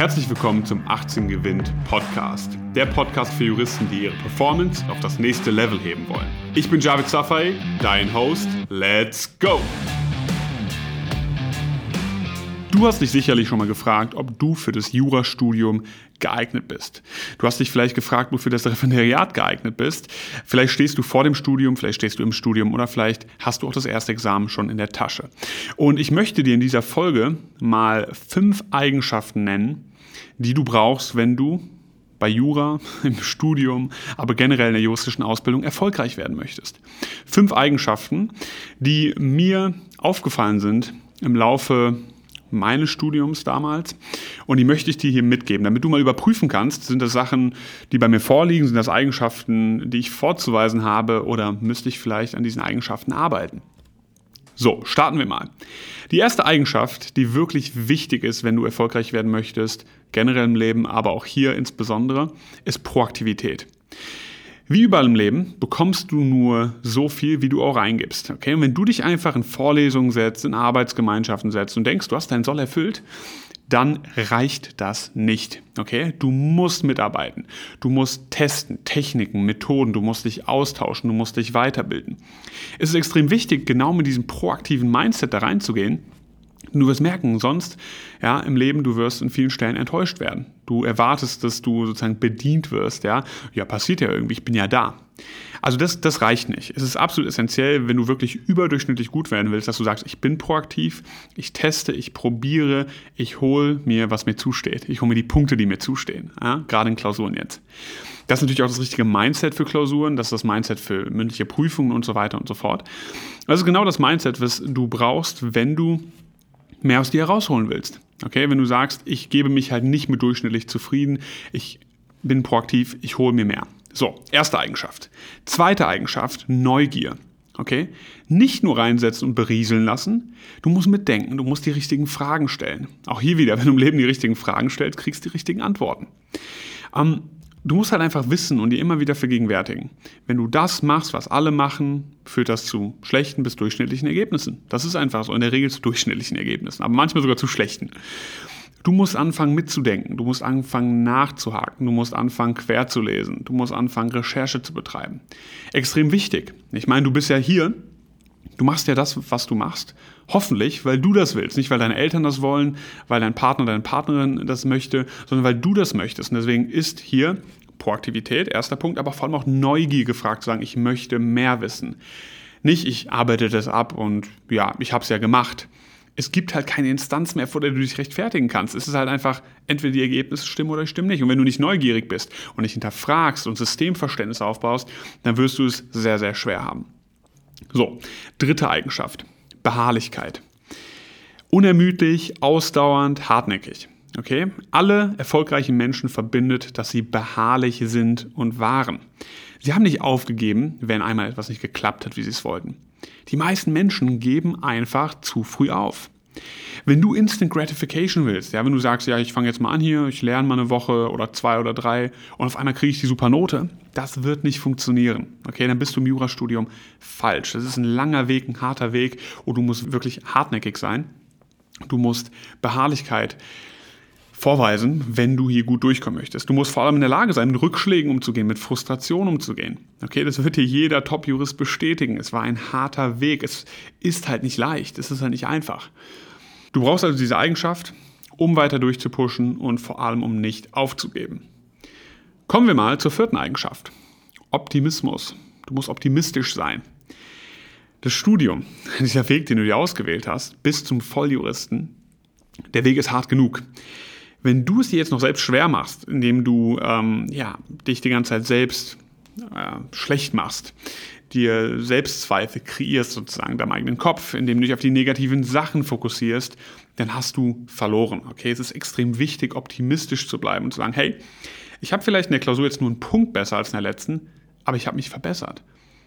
Herzlich willkommen zum 18 Gewinnt Podcast. Der Podcast für Juristen, die ihre Performance auf das nächste Level heben wollen. Ich bin Javid Safai, dein Host. Let's go! Du hast dich sicherlich schon mal gefragt, ob du für das Jurastudium geeignet bist. Du hast dich vielleicht gefragt, wofür das Referendariat geeignet bist. Vielleicht stehst du vor dem Studium, vielleicht stehst du im Studium oder vielleicht hast du auch das erste Examen schon in der Tasche. Und ich möchte dir in dieser Folge mal fünf Eigenschaften nennen, die du brauchst, wenn du bei Jura, im Studium, aber generell in der juristischen Ausbildung erfolgreich werden möchtest. Fünf Eigenschaften, die mir aufgefallen sind im Laufe meines Studiums damals. Und die möchte ich dir hier mitgeben, damit du mal überprüfen kannst, sind das Sachen, die bei mir vorliegen, sind das Eigenschaften, die ich vorzuweisen habe oder müsste ich vielleicht an diesen Eigenschaften arbeiten. So, starten wir mal. Die erste Eigenschaft, die wirklich wichtig ist, wenn du erfolgreich werden möchtest, generell im Leben, aber auch hier insbesondere, ist Proaktivität. Wie überall im Leben bekommst du nur so viel, wie du auch reingibst. Okay? Und wenn du dich einfach in Vorlesungen setzt, in Arbeitsgemeinschaften setzt und denkst, du hast deinen Soll erfüllt, dann reicht das nicht. Okay? Du musst mitarbeiten. Du musst testen, Techniken, Methoden, du musst dich austauschen, du musst dich weiterbilden. Es ist extrem wichtig, genau mit diesem proaktiven Mindset da reinzugehen Du wirst merken, sonst ja, im Leben, du wirst in vielen Stellen enttäuscht werden. Du erwartest, dass du sozusagen bedient wirst. Ja, ja passiert ja irgendwie, ich bin ja da. Also das, das reicht nicht. Es ist absolut essentiell, wenn du wirklich überdurchschnittlich gut werden willst, dass du sagst, ich bin proaktiv, ich teste, ich probiere, ich hole mir, was mir zusteht. Ich hole mir die Punkte, die mir zustehen. Ja, gerade in Klausuren jetzt. Das ist natürlich auch das richtige Mindset für Klausuren, das ist das Mindset für mündliche Prüfungen und so weiter und so fort. Das ist genau das Mindset, was du brauchst, wenn du mehr aus dir herausholen willst. Okay, wenn du sagst, ich gebe mich halt nicht mit durchschnittlich zufrieden, ich bin proaktiv, ich hole mir mehr. So, erste Eigenschaft. Zweite Eigenschaft, Neugier. Okay? Nicht nur reinsetzen und berieseln lassen, du musst mitdenken, du musst die richtigen Fragen stellen. Auch hier wieder, wenn du im Leben die richtigen Fragen stellst, kriegst du die richtigen Antworten. Ähm, Du musst halt einfach wissen und dir immer wieder vergegenwärtigen. Wenn du das machst, was alle machen, führt das zu schlechten bis durchschnittlichen Ergebnissen. Das ist einfach so, in der Regel zu durchschnittlichen Ergebnissen, aber manchmal sogar zu schlechten. Du musst anfangen mitzudenken, du musst anfangen nachzuhaken, du musst anfangen quer zu lesen, du musst anfangen Recherche zu betreiben. Extrem wichtig. Ich meine, du bist ja hier, Du machst ja das, was du machst. Hoffentlich, weil du das willst. Nicht, weil deine Eltern das wollen, weil dein Partner, deine Partnerin das möchte, sondern weil du das möchtest. Und deswegen ist hier Proaktivität, erster Punkt, aber vor allem auch Neugier gefragt, zu sagen, ich möchte mehr wissen. Nicht, ich arbeite das ab und ja, ich habe es ja gemacht. Es gibt halt keine Instanz mehr, vor der du dich rechtfertigen kannst. Es ist halt einfach, entweder die Ergebnisse stimmen oder stimmen nicht. Und wenn du nicht neugierig bist und nicht hinterfragst und Systemverständnis aufbaust, dann wirst du es sehr, sehr schwer haben. So, dritte Eigenschaft, Beharrlichkeit. Unermüdlich, ausdauernd, hartnäckig. Okay? Alle erfolgreichen Menschen verbindet, dass sie beharrlich sind und waren. Sie haben nicht aufgegeben, wenn einmal etwas nicht geklappt hat, wie sie es wollten. Die meisten Menschen geben einfach zu früh auf. Wenn du Instant Gratification willst, ja, wenn du sagst, ja, ich fange jetzt mal an hier, ich lerne mal eine Woche oder zwei oder drei und auf einmal kriege ich die super Note, das wird nicht funktionieren. Okay, dann bist du im Jurastudium falsch. Das ist ein langer Weg, ein harter Weg und du musst wirklich hartnäckig sein. Du musst Beharrlichkeit vorweisen, wenn du hier gut durchkommen möchtest. Du musst vor allem in der Lage sein, mit Rückschlägen umzugehen, mit Frustration umzugehen. Okay, das wird dir jeder Top-Jurist bestätigen. Es war ein harter Weg. Es ist halt nicht leicht. Es ist halt nicht einfach. Du brauchst also diese Eigenschaft, um weiter durchzupushen und vor allem um nicht aufzugeben. Kommen wir mal zur vierten Eigenschaft. Optimismus. Du musst optimistisch sein. Das Studium, dieser Weg, den du dir ausgewählt hast, bis zum Volljuristen, der Weg ist hart genug. Wenn du es dir jetzt noch selbst schwer machst, indem du ähm, ja, dich die ganze Zeit selbst äh, schlecht machst, dir Selbstzweifel kreierst sozusagen deinem eigenen Kopf, indem du dich auf die negativen Sachen fokussierst, dann hast du verloren. Okay, es ist extrem wichtig, optimistisch zu bleiben und zu sagen, hey, ich habe vielleicht in der Klausur jetzt nur einen Punkt besser als in der letzten, aber ich habe mich verbessert.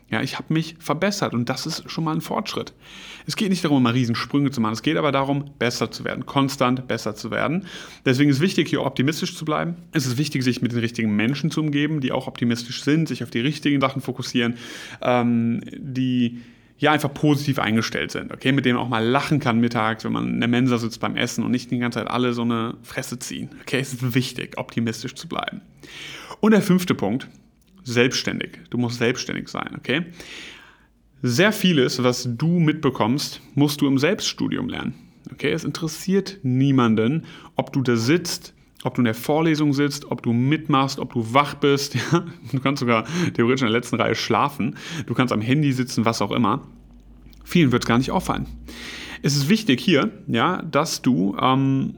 Ja, ich habe mich verbessert und das ist schon mal ein Fortschritt. Es geht nicht darum, immer Riesensprünge zu machen, es geht aber darum, besser zu werden, konstant besser zu werden. Deswegen ist es wichtig, hier optimistisch zu bleiben. Es ist wichtig, sich mit den richtigen Menschen zu umgeben, die auch optimistisch sind, sich auf die richtigen Sachen fokussieren, ähm, die ja einfach positiv eingestellt sind, okay, mit denen man auch mal lachen kann mittags, wenn man in der Mensa sitzt beim Essen und nicht die ganze Zeit alle so eine Fresse ziehen. Okay, es ist wichtig, optimistisch zu bleiben. Und der fünfte Punkt, selbstständig. Du musst selbstständig sein, okay? Sehr vieles, was du mitbekommst, musst du im Selbststudium lernen. Okay, es interessiert niemanden, ob du da sitzt, ob du in der Vorlesung sitzt, ob du mitmachst, ob du wach bist. Ja? Du kannst sogar theoretisch in der letzten Reihe schlafen. Du kannst am Handy sitzen, was auch immer. Vielen wird es gar nicht auffallen. Es ist wichtig hier, ja, dass du ähm,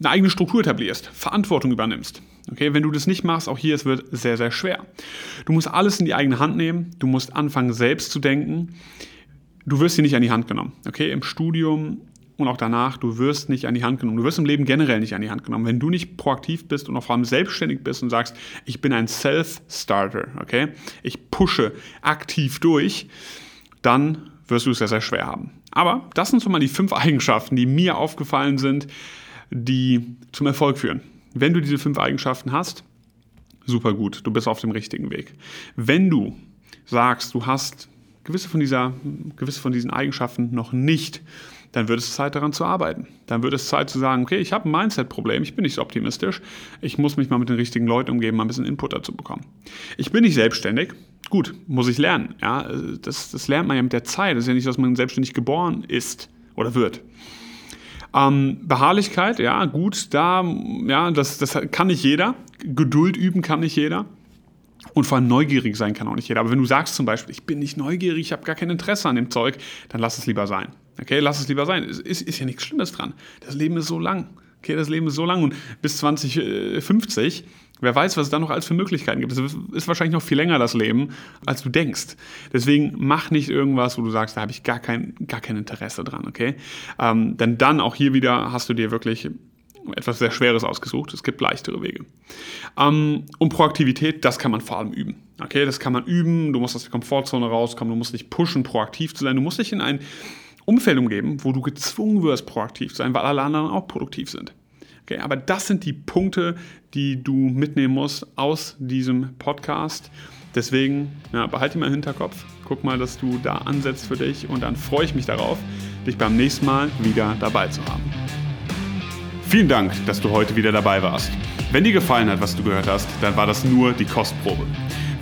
eine eigene Struktur etablierst, Verantwortung übernimmst. Okay, wenn du das nicht machst, auch hier, es wird sehr, sehr schwer. Du musst alles in die eigene Hand nehmen, du musst anfangen, selbst zu denken. Du wirst hier nicht an die Hand genommen. Okay, im Studium und auch danach, du wirst nicht an die Hand genommen. Du wirst im Leben generell nicht an die Hand genommen. Wenn du nicht proaktiv bist und auch vor allem selbstständig bist und sagst, ich bin ein Self-Starter, okay, ich pushe aktiv durch, dann wirst du es sehr, sehr schwer haben. Aber das sind so mal die fünf Eigenschaften, die mir aufgefallen sind, die zum Erfolg führen. Wenn du diese fünf Eigenschaften hast, super gut, du bist auf dem richtigen Weg. Wenn du sagst, du hast gewisse von, dieser, gewisse von diesen Eigenschaften noch nicht, dann wird es Zeit daran zu arbeiten. Dann wird es Zeit zu sagen, okay, ich habe ein Mindset-Problem, ich bin nicht so optimistisch, ich muss mich mal mit den richtigen Leuten umgeben, mal ein bisschen Input dazu bekommen. Ich bin nicht selbstständig, gut, muss ich lernen. Ja, das, das lernt man ja mit der Zeit. Das ist ja nicht, dass man selbstständig geboren ist oder wird. Ähm, Beharrlichkeit, ja, gut, da, ja, das, das kann nicht jeder. Geduld üben kann nicht jeder. Und vor allem neugierig sein kann auch nicht jeder. Aber wenn du sagst zum Beispiel, ich bin nicht neugierig, ich habe gar kein Interesse an dem Zeug, dann lass es lieber sein. Okay, lass es lieber sein. Es ist, ist ja nichts Schlimmes dran. Das Leben ist so lang. Okay, das Leben ist so lang und bis 2050 Wer weiß, was es da noch alles für Möglichkeiten gibt. Es ist wahrscheinlich noch viel länger das Leben, als du denkst. Deswegen mach nicht irgendwas, wo du sagst, da habe ich gar kein, gar kein Interesse dran, okay? Ähm, denn dann auch hier wieder hast du dir wirklich etwas sehr Schweres ausgesucht. Es gibt leichtere Wege. Ähm, und Proaktivität, das kann man vor allem üben. Okay, das kann man üben. Du musst aus der Komfortzone rauskommen. Du musst dich pushen, proaktiv zu sein. Du musst dich in ein Umfeld umgeben, wo du gezwungen wirst, proaktiv zu sein, weil alle anderen auch produktiv sind. Okay, aber das sind die Punkte, die du mitnehmen musst aus diesem Podcast. Deswegen ja, behalte mal im Hinterkopf, guck mal, dass du da ansetzt für dich und dann freue ich mich darauf, dich beim nächsten Mal wieder dabei zu haben. Vielen Dank, dass du heute wieder dabei warst. Wenn dir gefallen hat, was du gehört hast, dann war das nur die Kostprobe.